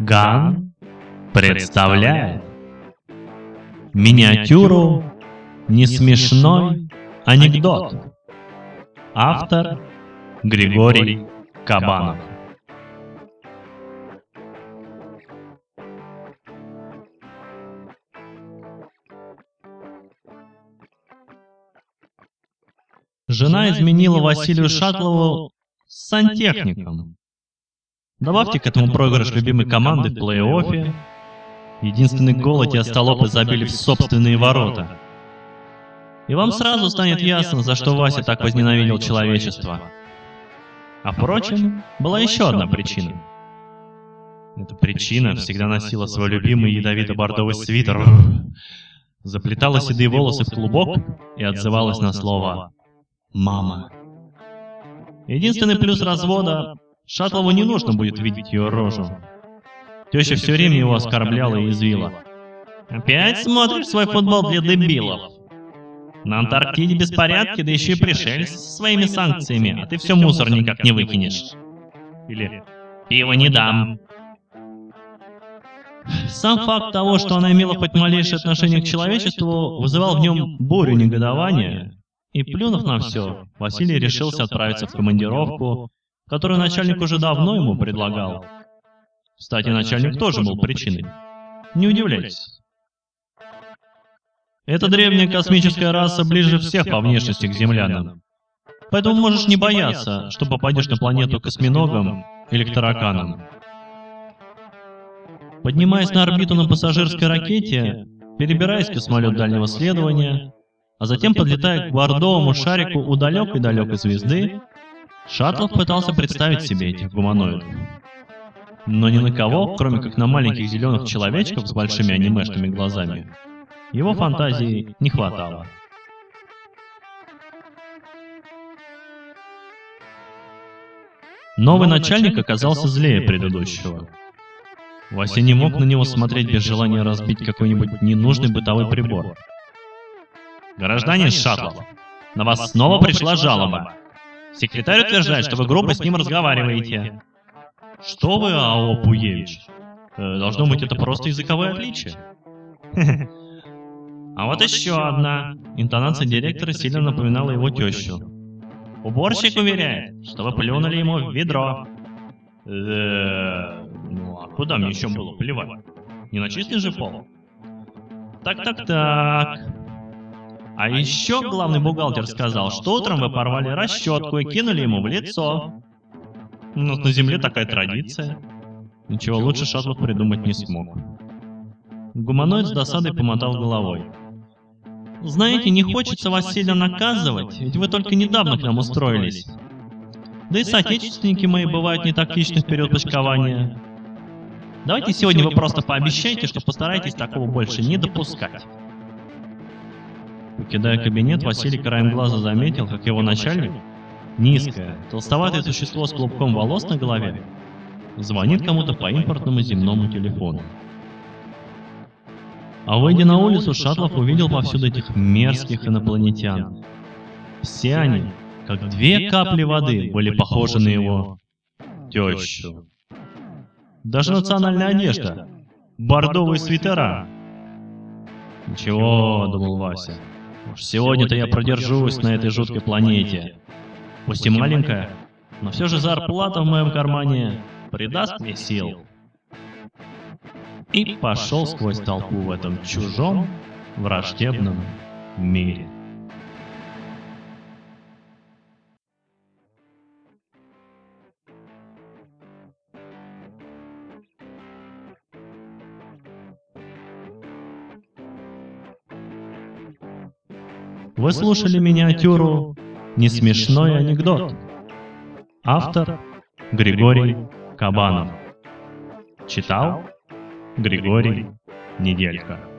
Ган представляет миниатюру «Несмешной анекдот». Автор Григорий Кабанов. Жена изменила Василию Шатлову с сантехником. Добавьте к этому проигрыш любимой команды в плей-оффе. Единственный гол эти остолопы забили в собственные ворота. И вам сразу станет ясно, за что Вася так возненавидел человечество. А впрочем, была еще одна причина. Эта причина всегда носила свой любимый ядовито-бордовый свитер, заплетала седые волосы в клубок и отзывалась на слово «мама». Единственный плюс развода — Шатлову не нужно будет видеть ее рожу. Теща все время его оскорбляла и извила. «Опять смотришь свой футбол для дебилов?» На Антарктиде беспорядки, да еще и пришельцы со своими санкциями, а ты все мусор никак не выкинешь. Или «Пиво не дам». Сам факт того, что она имела хоть малейшее отношение к человечеству, вызывал в нем бурю негодования, и плюнув на все, Василий решился отправиться в командировку, которую начальник уже давно ему предлагал. Кстати, начальник тоже был причиной. Не удивляйтесь. Эта древняя космическая раса ближе всех по внешности к землянам. Поэтому можешь не бояться, что попадешь на планету косминогом или к тараканам. Поднимаясь на орбиту на пассажирской ракете, перебираясь в космолет дальнего следования, а затем подлетая к бордовому шарику у далекой-далекой звезды, Шаттлов пытался представить себе этих гуманоидов. Но ни на кого, кроме как на маленьких зеленых человечков с большими анимешными глазами, его фантазии не хватало. Новый начальник оказался злее предыдущего. Вася не мог на него смотреть без желания разбить какой-нибудь ненужный бытовой прибор. Гражданин Шатлов, на вас снова пришла жалоба. Секретарь утверждает, что вы грубо с ним разговариваете. Что вы, АО Пуевич? Э, должно быть, это просто языковое отличие. А вот еще одна. Интонация директора сильно напоминала его тещу. Уборщик уверяет, что вы плюнули ему в ведро. Ну, а куда мне еще было плевать? Не на чистый же пол? Так-так-так. А еще главный бухгалтер сказал, что утром вы порвали расчетку и кинули ему в лицо. Ну, на земле такая традиция. Ничего лучше Шатлов придумать не смог. Гуманоид с досадой помотал головой. Знаете, не хочется вас сильно наказывать, ведь вы только недавно к нам устроились. Да и соотечественники мои бывают не тактичны в период почкования. Давайте сегодня вы просто пообещайте, что постараетесь такого больше не допускать. Покидая кабинет, Василий краем глаза заметил, как его начальник, низкое, толстоватое существо с клубком волос на голове, звонит кому-то по импортному земному телефону. А выйдя на улицу, Шатлов увидел повсюду этих мерзких инопланетян. Все они, как две капли воды, были похожи на его тещу. Даже национальная одежда, бордовые свитера. Ничего, думал Вася, сегодня-то я продержусь на этой жуткой планете. Пусть и маленькая, но все же зарплата в моем кармане придаст мне сил и пошел сквозь толпу в этом чужом, враждебном мире. Вы слушали миниатюру «Несмешной анекдот». Автор Григорий Кабанов. Читал Григорий Неделька.